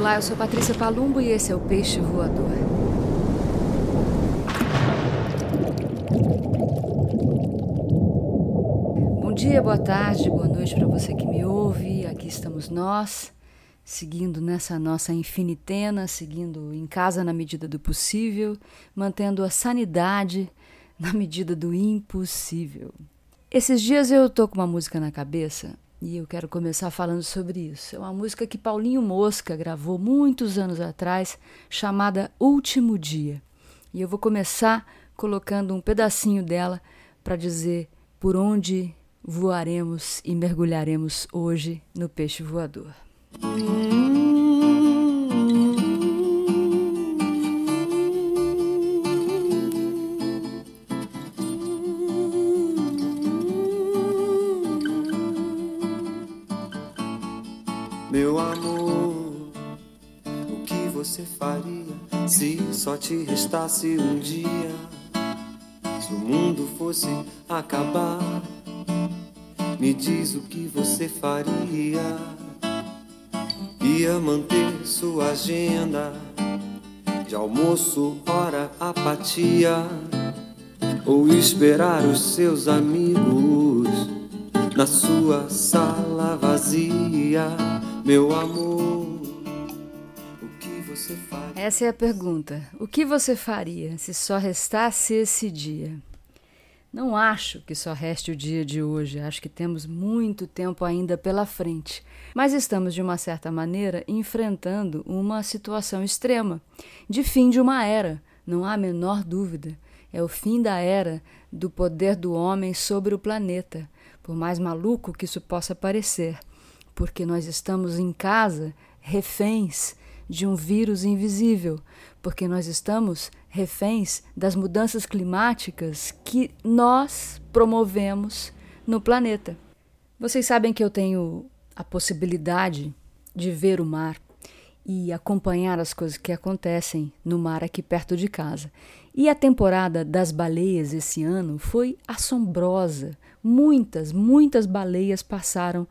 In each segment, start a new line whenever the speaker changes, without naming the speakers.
Olá, eu sou Patrícia Palumbo e esse é o Peixe Voador. Bom dia, boa tarde, boa noite para você que me ouve. Aqui estamos nós, seguindo nessa nossa infinitena, seguindo em casa na medida do possível, mantendo a sanidade na medida do impossível. Esses dias eu tô com uma música na cabeça e eu quero começar falando sobre isso. É uma música que Paulinho Mosca gravou muitos anos atrás, chamada Último Dia. E eu vou começar colocando um pedacinho dela para dizer por onde voaremos e mergulharemos hoje no peixe voador.
Te restasse um dia? Se o mundo fosse acabar, me diz o que você faria. Ia manter sua agenda de almoço, hora, apatia, ou esperar os seus amigos na sua sala vazia meu amor,
Essa é a pergunta. O que você faria se só restasse esse dia? Não acho que só reste o dia de hoje, acho que temos muito tempo ainda pela frente. Mas estamos, de uma certa maneira, enfrentando uma situação extrema, de fim de uma era, não há a menor dúvida. É o fim da era do poder do homem sobre o planeta, por mais maluco que isso possa parecer porque nós estamos em casa reféns de um vírus invisível, porque nós estamos reféns das mudanças climáticas que nós promovemos no planeta. Vocês sabem que eu tenho a possibilidade de ver o mar e acompanhar as coisas que acontecem no mar aqui perto de casa. E a temporada das baleias esse ano foi assombrosa. Muitas, muitas baleias passaram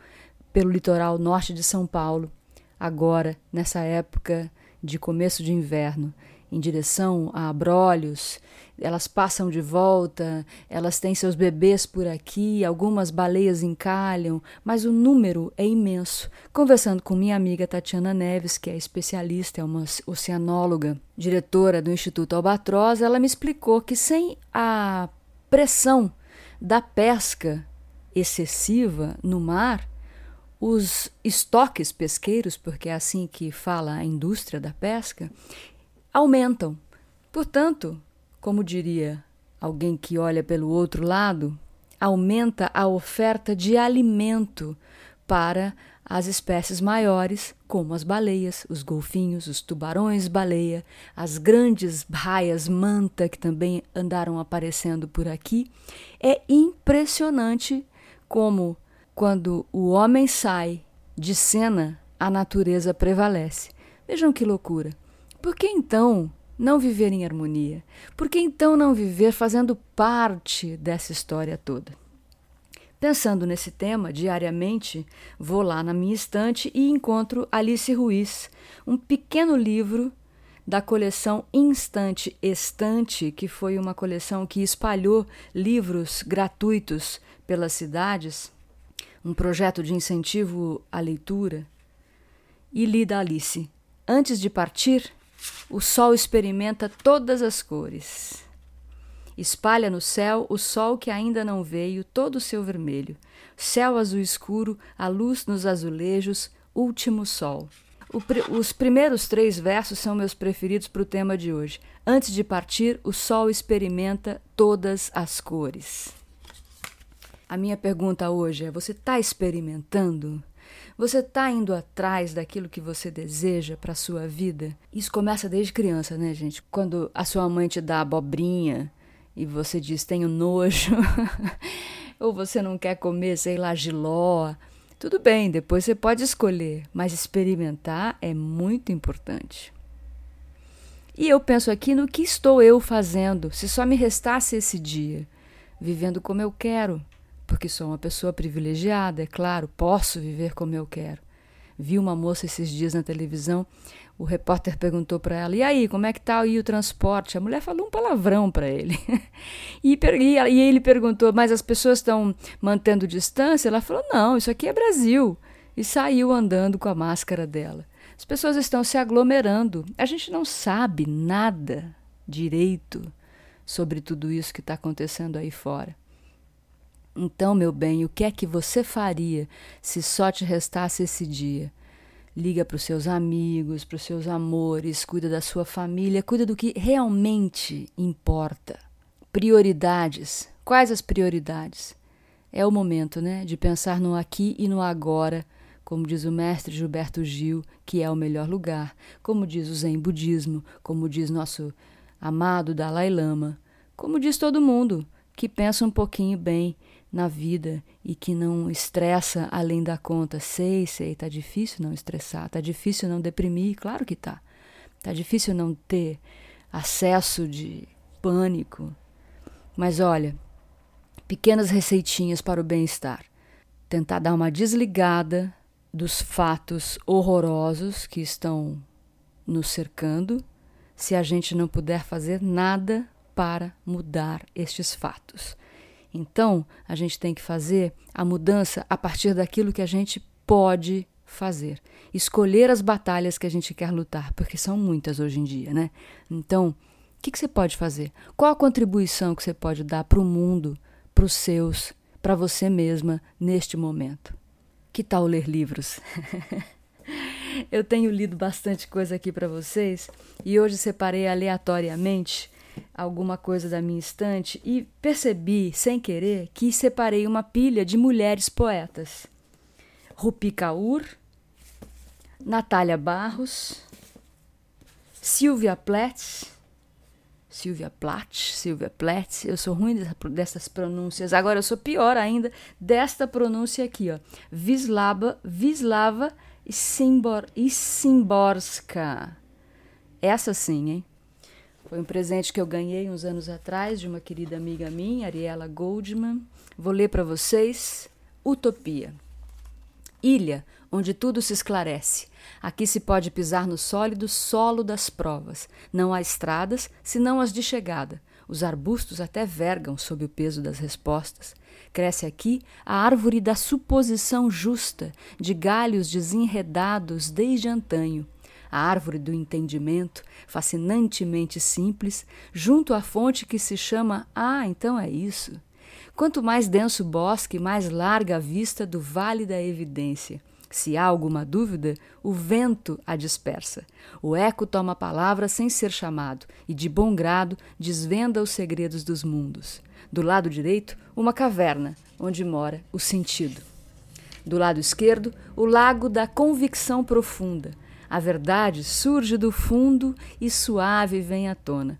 pelo litoral norte de São Paulo, agora nessa época de começo de inverno, em direção a Abrolhos. Elas passam de volta, elas têm seus bebês por aqui, algumas baleias encalham, mas o número é imenso. Conversando com minha amiga Tatiana Neves, que é especialista, é uma oceanóloga, diretora do Instituto Albatroz, ela me explicou que sem a pressão da pesca excessiva no mar, os estoques pesqueiros, porque é assim que fala a indústria da pesca, aumentam. Portanto, como diria alguém que olha pelo outro lado, aumenta a oferta de alimento para as espécies maiores, como as baleias, os golfinhos, os tubarões-baleia, as grandes raias manta que também andaram aparecendo por aqui. É impressionante como quando o homem sai de cena, a natureza prevalece. Vejam que loucura. Por que então não viver em harmonia? Por que então não viver fazendo parte dessa história toda? Pensando nesse tema diariamente, vou lá na minha estante e encontro Alice Ruiz, um pequeno livro da coleção Instante Estante, que foi uma coleção que espalhou livros gratuitos pelas cidades um projeto de incentivo à leitura, e li da Alice: Antes de partir, o sol experimenta todas as cores. Espalha no céu o sol que ainda não veio, todo o seu vermelho. Céu azul escuro, a luz nos azulejos, último sol. os primeiros três versos são meus preferidos para o tema de hoje. Antes de partir, o sol experimenta todas as cores. A minha pergunta hoje é: você está experimentando? Você está indo atrás daquilo que você deseja para a sua vida? Isso começa desde criança, né, gente? Quando a sua mãe te dá abobrinha e você diz tenho nojo, ou você não quer comer, sei lá, giló. Tudo bem, depois você pode escolher, mas experimentar é muito importante. E eu penso aqui no que estou eu fazendo, se só me restasse esse dia, vivendo como eu quero, porque sou uma pessoa privilegiada, é claro, posso viver como eu quero. vi uma moça esses dias na televisão. O repórter perguntou para ela: "E aí, como é que tá aí o transporte?" A mulher falou um palavrão para ele. e, e ele perguntou: "Mas as pessoas estão mantendo distância?" Ela falou: "Não, isso aqui é Brasil." E saiu andando com a máscara dela. As pessoas estão se aglomerando. A gente não sabe nada direito sobre tudo isso que está acontecendo aí fora. Então, meu bem, o que é que você faria se só te restasse esse dia? Liga para os seus amigos, para os seus amores, cuida da sua família, cuida do que realmente importa. Prioridades. Quais as prioridades? É o momento, né, de pensar no aqui e no agora como diz o mestre Gilberto Gil, que é o melhor lugar, como diz o Zen Budismo, como diz nosso amado Dalai Lama, como diz todo mundo que pensa um pouquinho bem na vida e que não estressa além da conta. Sei, sei, tá difícil não estressar, tá difícil não deprimir, claro que tá. Tá difícil não ter acesso de pânico. Mas olha, pequenas receitinhas para o bem-estar. Tentar dar uma desligada dos fatos horrorosos que estão nos cercando, se a gente não puder fazer nada para mudar estes fatos. Então, a gente tem que fazer a mudança a partir daquilo que a gente pode fazer. Escolher as batalhas que a gente quer lutar, porque são muitas hoje em dia, né? Então, o que, que você pode fazer? Qual a contribuição que você pode dar para o mundo, para os seus, para você mesma neste momento? Que tal ler livros? Eu tenho lido bastante coisa aqui para vocês e hoje separei aleatoriamente alguma coisa da minha estante e percebi, sem querer, que separei uma pilha de mulheres poetas. Rupi Kaur, Natália Barros, Silvia Plath, Silvia Plath, Silvia Plath, eu sou ruim dessas pronúncias. Agora eu sou pior ainda desta pronúncia aqui, ó. Vislava, Vislava Simbor, Simborska. Essa sim, hein? Foi um presente que eu ganhei uns anos atrás de uma querida amiga minha, Ariela Goldman. Vou ler para vocês. Utopia. Ilha onde tudo se esclarece. Aqui se pode pisar no sólido solo das provas. Não há estradas, senão as de chegada. Os arbustos até vergam sob o peso das respostas. Cresce aqui a árvore da suposição justa, de galhos desenredados desde antanho. A árvore do entendimento, fascinantemente simples, junto à fonte que se chama Ah, então é isso. Quanto mais denso o bosque, mais larga a vista do vale da evidência. Se há alguma dúvida, o vento a dispersa. O eco toma a palavra sem ser chamado e, de bom grado, desvenda os segredos dos mundos. Do lado direito, uma caverna, onde mora o sentido. Do lado esquerdo, o lago da convicção profunda. A verdade surge do fundo e suave vem à tona.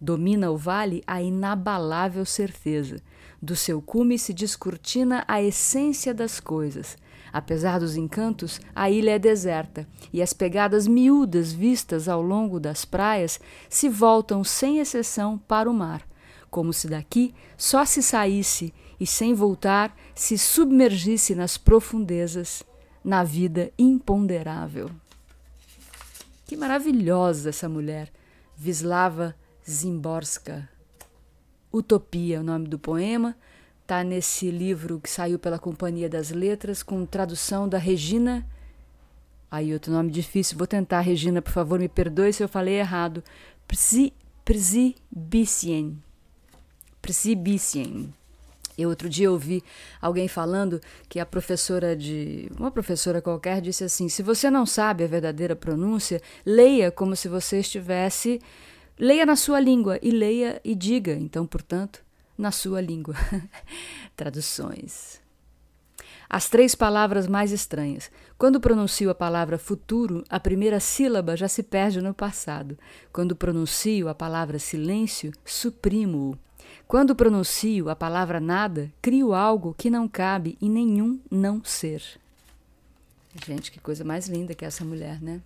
Domina o vale a inabalável certeza. Do seu cume se descortina a essência das coisas Apesar dos encantos, a ilha é deserta e as pegadas miúdas vistas ao longo das praias se voltam sem exceção para o mar, como se daqui só se saísse e, sem voltar, se submergisse nas profundezas, na vida imponderável. Que maravilhosa essa mulher, Vislava Zimborska. Utopia, é o nome do poema, Está nesse livro que saiu pela Companhia das Letras, com tradução da Regina. Aí, outro nome difícil, vou tentar, Regina, por favor, me perdoe se eu falei errado. Prsibicien. Prsibicien. Eu outro dia ouvi alguém falando que a professora de. Uma professora qualquer disse assim: se você não sabe a verdadeira pronúncia, leia como se você estivesse. Leia na sua língua e leia e diga. Então, portanto, na sua língua. Traduções. As três palavras mais estranhas. Quando pronuncio a palavra futuro, a primeira sílaba já se perde no passado. Quando pronuncio a palavra silêncio, suprimo-o. Quando pronuncio a palavra nada, crio algo que não cabe em nenhum não ser. Gente, que coisa mais linda que essa mulher, né?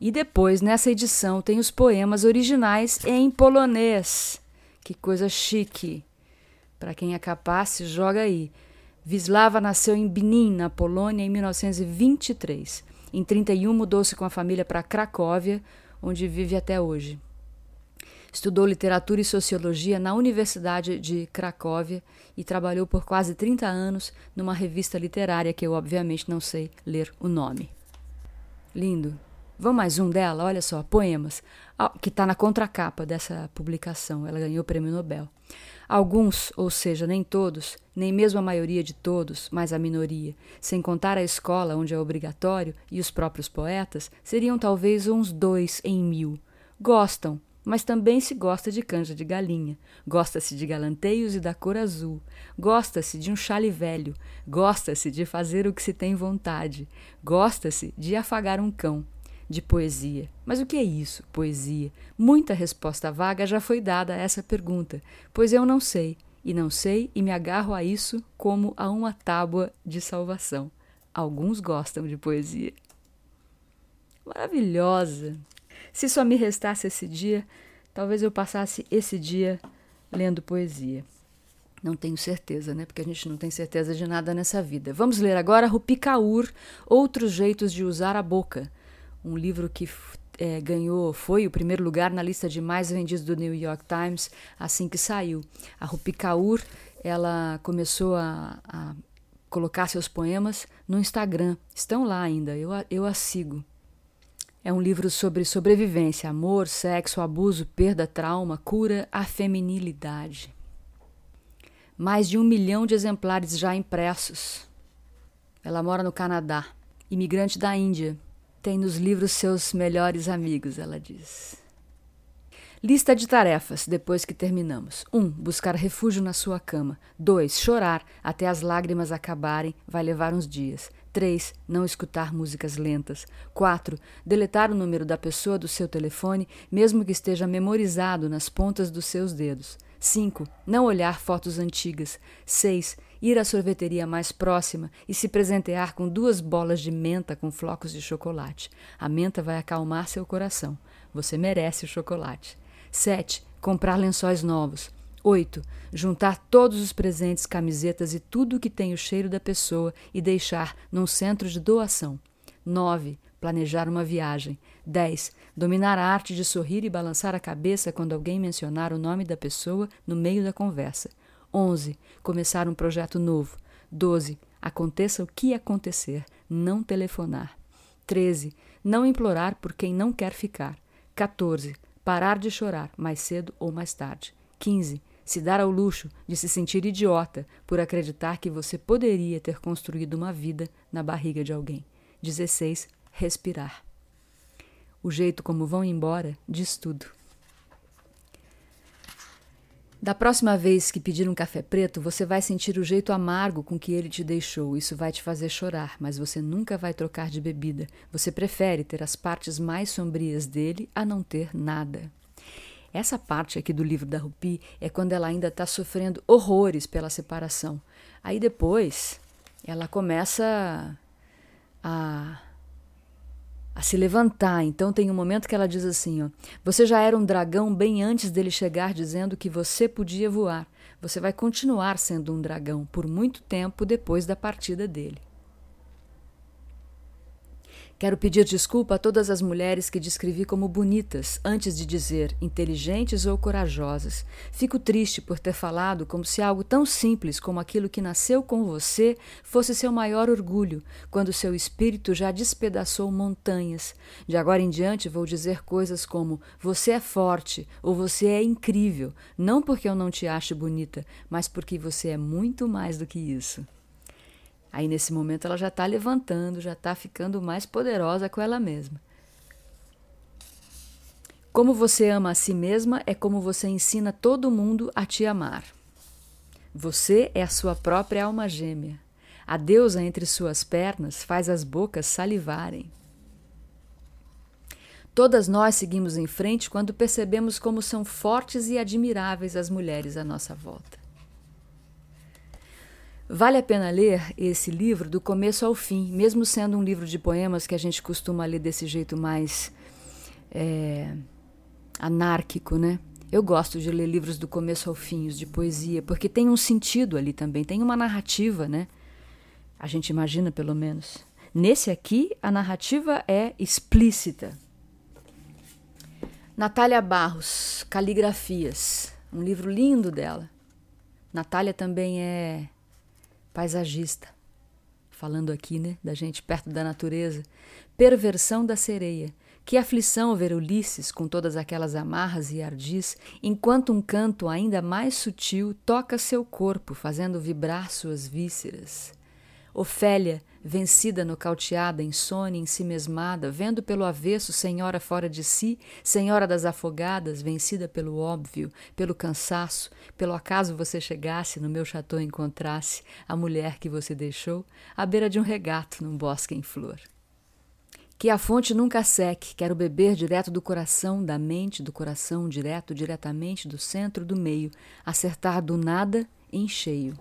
E depois, nessa edição, tem os poemas originais em polonês. Que coisa chique. Para quem é capaz, joga aí. Vislava nasceu em Bnin, na Polônia, em 1923. Em 31 mudou-se com a família para Cracóvia, onde vive até hoje. Estudou literatura e sociologia na Universidade de Cracóvia e trabalhou por quase 30 anos numa revista literária que eu, obviamente, não sei ler o nome. Lindo. Vamos mais um dela? Olha só, Poemas, que está na contracapa dessa publicação. Ela ganhou o prêmio Nobel. Alguns, ou seja, nem todos, nem mesmo a maioria de todos, mas a minoria, sem contar a escola onde é obrigatório e os próprios poetas, seriam talvez uns dois em mil. Gostam, mas também se gosta de canja de galinha, gosta-se de galanteios e da cor azul, gosta-se de um chale velho, gosta-se de fazer o que se tem vontade, gosta-se de afagar um cão, de poesia. Mas o que é isso, poesia? Muita resposta vaga já foi dada a essa pergunta, pois eu não sei, e não sei e me agarro a isso como a uma tábua de salvação. Alguns gostam de poesia. Maravilhosa! Se só me restasse esse dia, talvez eu passasse esse dia lendo poesia. Não tenho certeza, né? Porque a gente não tem certeza de nada nessa vida. Vamos ler agora Rupi Kaur, Outros Jeitos de Usar a Boca, um livro que é, ganhou, foi o primeiro lugar na lista de mais vendidos do New York Times assim que saiu. A Rupi Kaur, ela começou a, a colocar seus poemas no Instagram. Estão lá ainda, eu, eu a sigo. É um livro sobre sobrevivência, amor, sexo, abuso, perda, trauma, cura, a feminilidade. Mais de um milhão de exemplares já impressos. Ela mora no Canadá, imigrante da Índia tem nos livros seus melhores amigos, ela diz. Lista de tarefas depois que terminamos: 1. Um, buscar refúgio na sua cama. 2. Chorar até as lágrimas acabarem, vai levar uns dias. 3. Não escutar músicas lentas. 4. Deletar o número da pessoa do seu telefone, mesmo que esteja memorizado nas pontas dos seus dedos. 5. Não olhar fotos antigas. 6. Ir à sorveteria mais próxima e se presentear com duas bolas de menta com flocos de chocolate. A menta vai acalmar seu coração. Você merece o chocolate. 7. Comprar lençóis novos. 8. Juntar todos os presentes, camisetas e tudo que tem o cheiro da pessoa e deixar num centro de doação. 9. Planejar uma viagem. 10. Dominar a arte de sorrir e balançar a cabeça quando alguém mencionar o nome da pessoa no meio da conversa. 11. Começar um projeto novo. 12. Aconteça o que acontecer, não telefonar. 13. Não implorar por quem não quer ficar. 14. Parar de chorar, mais cedo ou mais tarde. 15. Se dar ao luxo de se sentir idiota por acreditar que você poderia ter construído uma vida na barriga de alguém. 16. Respirar. O jeito como vão embora diz tudo. Da próxima vez que pedir um café preto, você vai sentir o jeito amargo com que ele te deixou. Isso vai te fazer chorar, mas você nunca vai trocar de bebida. Você prefere ter as partes mais sombrias dele a não ter nada. Essa parte aqui do livro da Rupi é quando ela ainda está sofrendo horrores pela separação. Aí depois ela começa a a se levantar. Então tem um momento que ela diz assim: ó, Você já era um dragão bem antes dele chegar dizendo que você podia voar. Você vai continuar sendo um dragão por muito tempo depois da partida dele. Quero pedir desculpa a todas as mulheres que descrevi como bonitas antes de dizer inteligentes ou corajosas. Fico triste por ter falado como se algo tão simples como aquilo que nasceu com você fosse seu maior orgulho, quando seu espírito já despedaçou montanhas. De agora em diante vou dizer coisas como você é forte ou você é incrível, não porque eu não te ache bonita, mas porque você é muito mais do que isso. Aí nesse momento ela já está levantando, já está ficando mais poderosa com ela mesma. Como você ama a si mesma é como você ensina todo mundo a te amar. Você é a sua própria alma gêmea. A deusa entre suas pernas faz as bocas salivarem. Todas nós seguimos em frente quando percebemos como são fortes e admiráveis as mulheres à nossa volta. Vale a pena ler esse livro do começo ao fim, mesmo sendo um livro de poemas que a gente costuma ler desse jeito mais é, anárquico, né? Eu gosto de ler livros do começo ao fim, os de poesia, porque tem um sentido ali também, tem uma narrativa, né? A gente imagina, pelo menos. Nesse aqui, a narrativa é explícita. Natália Barros, Caligrafias, um livro lindo dela. Natália também é paisagista, falando aqui, né, da gente perto da natureza. Perversão da sereia. Que aflição ver Ulisses com todas aquelas amarras e ardis, enquanto um canto ainda mais sutil toca seu corpo, fazendo vibrar suas vísceras. Ofélia, vencida, nocauteada, insônia, ensimesmada, vendo pelo avesso, senhora fora de si, senhora das afogadas, vencida pelo óbvio, pelo cansaço, pelo acaso você chegasse no meu chateau encontrasse a mulher que você deixou à beira de um regato num bosque em flor. Que a fonte nunca seque, quero beber direto do coração, da mente, do coração, direto, diretamente, do centro, do meio, acertar do nada em cheio.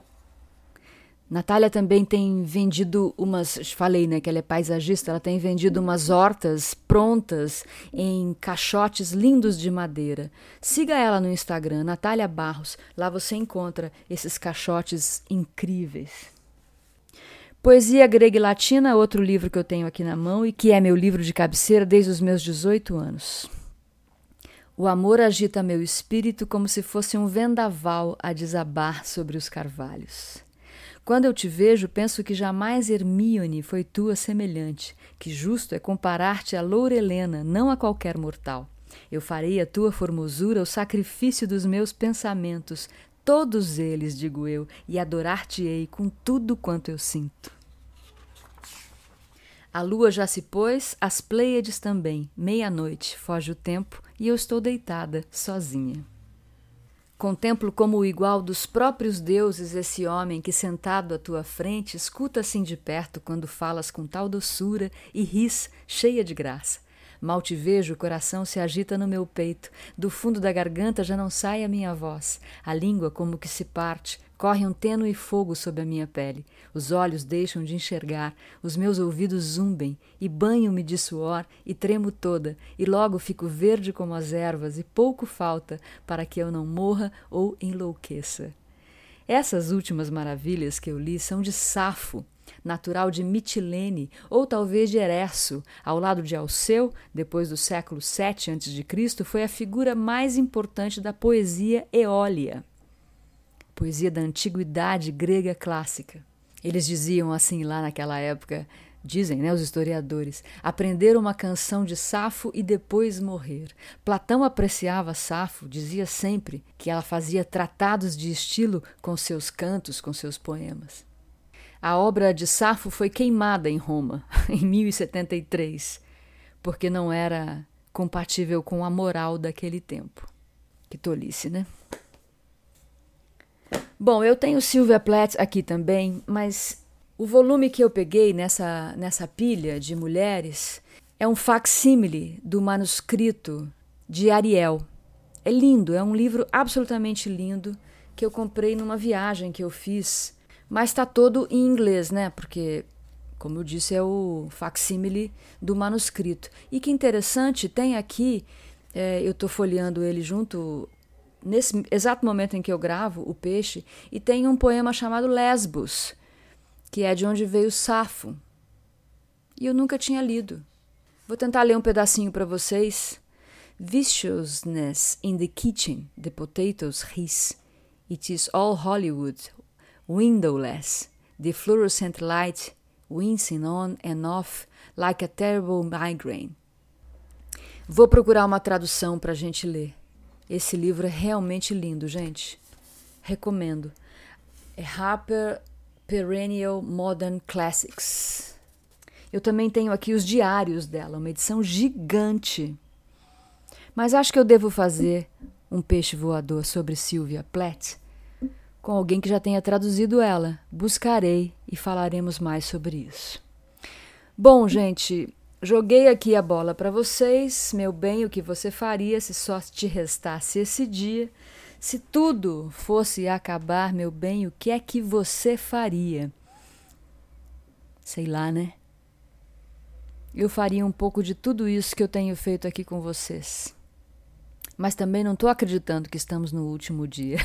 Natália também tem vendido umas, falei, né, que ela é paisagista, ela tem vendido umas hortas prontas em caixotes lindos de madeira. Siga ela no Instagram, Natália Barros, lá você encontra esses caixotes incríveis. Poesia Grega e Latina, outro livro que eu tenho aqui na mão e que é meu livro de cabeceira desde os meus 18 anos. O amor agita meu espírito como se fosse um vendaval a desabar sobre os carvalhos. Quando eu te vejo, penso que jamais Hermíone foi tua semelhante, que justo é comparar-te a Loura Helena, não a qualquer mortal. Eu farei a tua formosura o sacrifício dos meus pensamentos, todos eles, digo eu, e adorar-te-ei com tudo quanto eu sinto. A lua já se pôs, as Pleiades também. Meia-noite, foge o tempo e eu estou deitada, sozinha. Contemplo como o igual dos próprios deuses esse homem que, sentado à tua frente, escuta assim de perto quando falas com tal doçura e ris, cheia de graça. Mal te vejo, o coração se agita no meu peito, do fundo da garganta já não sai a minha voz, a língua como que se parte, corre um tênue fogo sob a minha pele, os olhos deixam de enxergar, os meus ouvidos zumbem, e banho-me de suor e tremo toda, e logo fico verde como as ervas, e pouco falta para que eu não morra ou enlouqueça. Essas últimas maravilhas que eu li são de Safo, natural de Mitilene ou talvez de Eresso, ao lado de Alceu, depois do século VII a.C., foi a figura mais importante da poesia eólia, poesia da antiguidade grega clássica. Eles diziam assim lá naquela época, dizem né, os historiadores, aprender uma canção de Safo e depois morrer. Platão apreciava Safo, dizia sempre que ela fazia tratados de estilo com seus cantos, com seus poemas. A obra de Safo foi queimada em Roma, em 1073, porque não era compatível com a moral daquele tempo. Que tolice, né? Bom, eu tenho Sylvia Plath aqui também, mas o volume que eu peguei nessa, nessa pilha de mulheres é um facsímile do manuscrito de Ariel. É lindo, é um livro absolutamente lindo que eu comprei numa viagem que eu fiz mas está todo em inglês, né? Porque, como eu disse, é o facsímile do manuscrito. E que interessante, tem aqui, é, eu estou folheando ele junto, nesse exato momento em que eu gravo, o peixe, e tem um poema chamado Lesbos, que é de onde veio Safo. E eu nunca tinha lido. Vou tentar ler um pedacinho para vocês. Viciousness in the kitchen, the potatoes hiss. It is all Hollywood, windowless, the fluorescent light wincing on and off like a terrible migraine. Vou procurar uma tradução para a gente ler. Esse livro é realmente lindo, gente. Recomendo. É Harper Perennial Modern Classics. Eu também tenho aqui os diários dela, uma edição gigante. Mas acho que eu devo fazer um peixe voador sobre Sylvia Plath com alguém que já tenha traduzido ela. Buscarei e falaremos mais sobre isso. Bom, gente, joguei aqui a bola para vocês. Meu bem, o que você faria se só te restasse esse dia? Se tudo fosse acabar, meu bem, o que é que você faria? Sei lá, né? Eu faria um pouco de tudo isso que eu tenho feito aqui com vocês mas também não estou acreditando que estamos no último dia.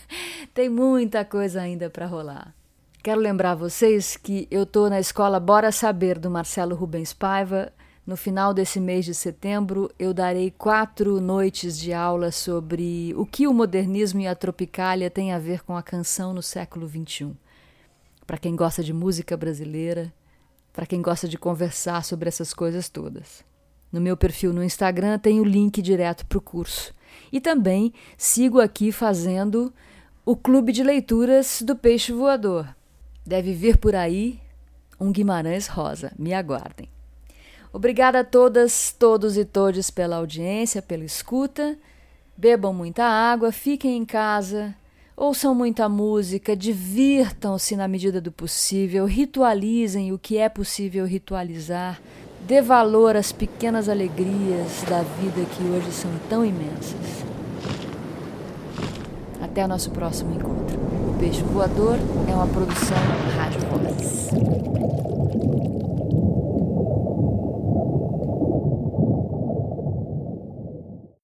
Tem muita coisa ainda para rolar. Quero lembrar vocês que eu estou na escola Bora Saber do Marcelo Rubens Paiva. No final desse mês de setembro, eu darei quatro noites de aula sobre o que o modernismo e a tropicália têm a ver com a canção no século XXI. Para quem gosta de música brasileira, para quem gosta de conversar sobre essas coisas todas. No meu perfil no Instagram tem o link direto para o curso. E também sigo aqui fazendo o clube de leituras do Peixe Voador. Deve vir por aí um Guimarães Rosa. Me aguardem. Obrigada a todas, todos e todes pela audiência, pela escuta. Bebam muita água, fiquem em casa, ouçam muita música, divirtam-se na medida do possível, ritualizem o que é possível ritualizar. Dê valor às pequenas alegrias da vida que hoje são tão imensas. Até o nosso próximo encontro. O Peixe Voador é uma produção Rádio Vozes.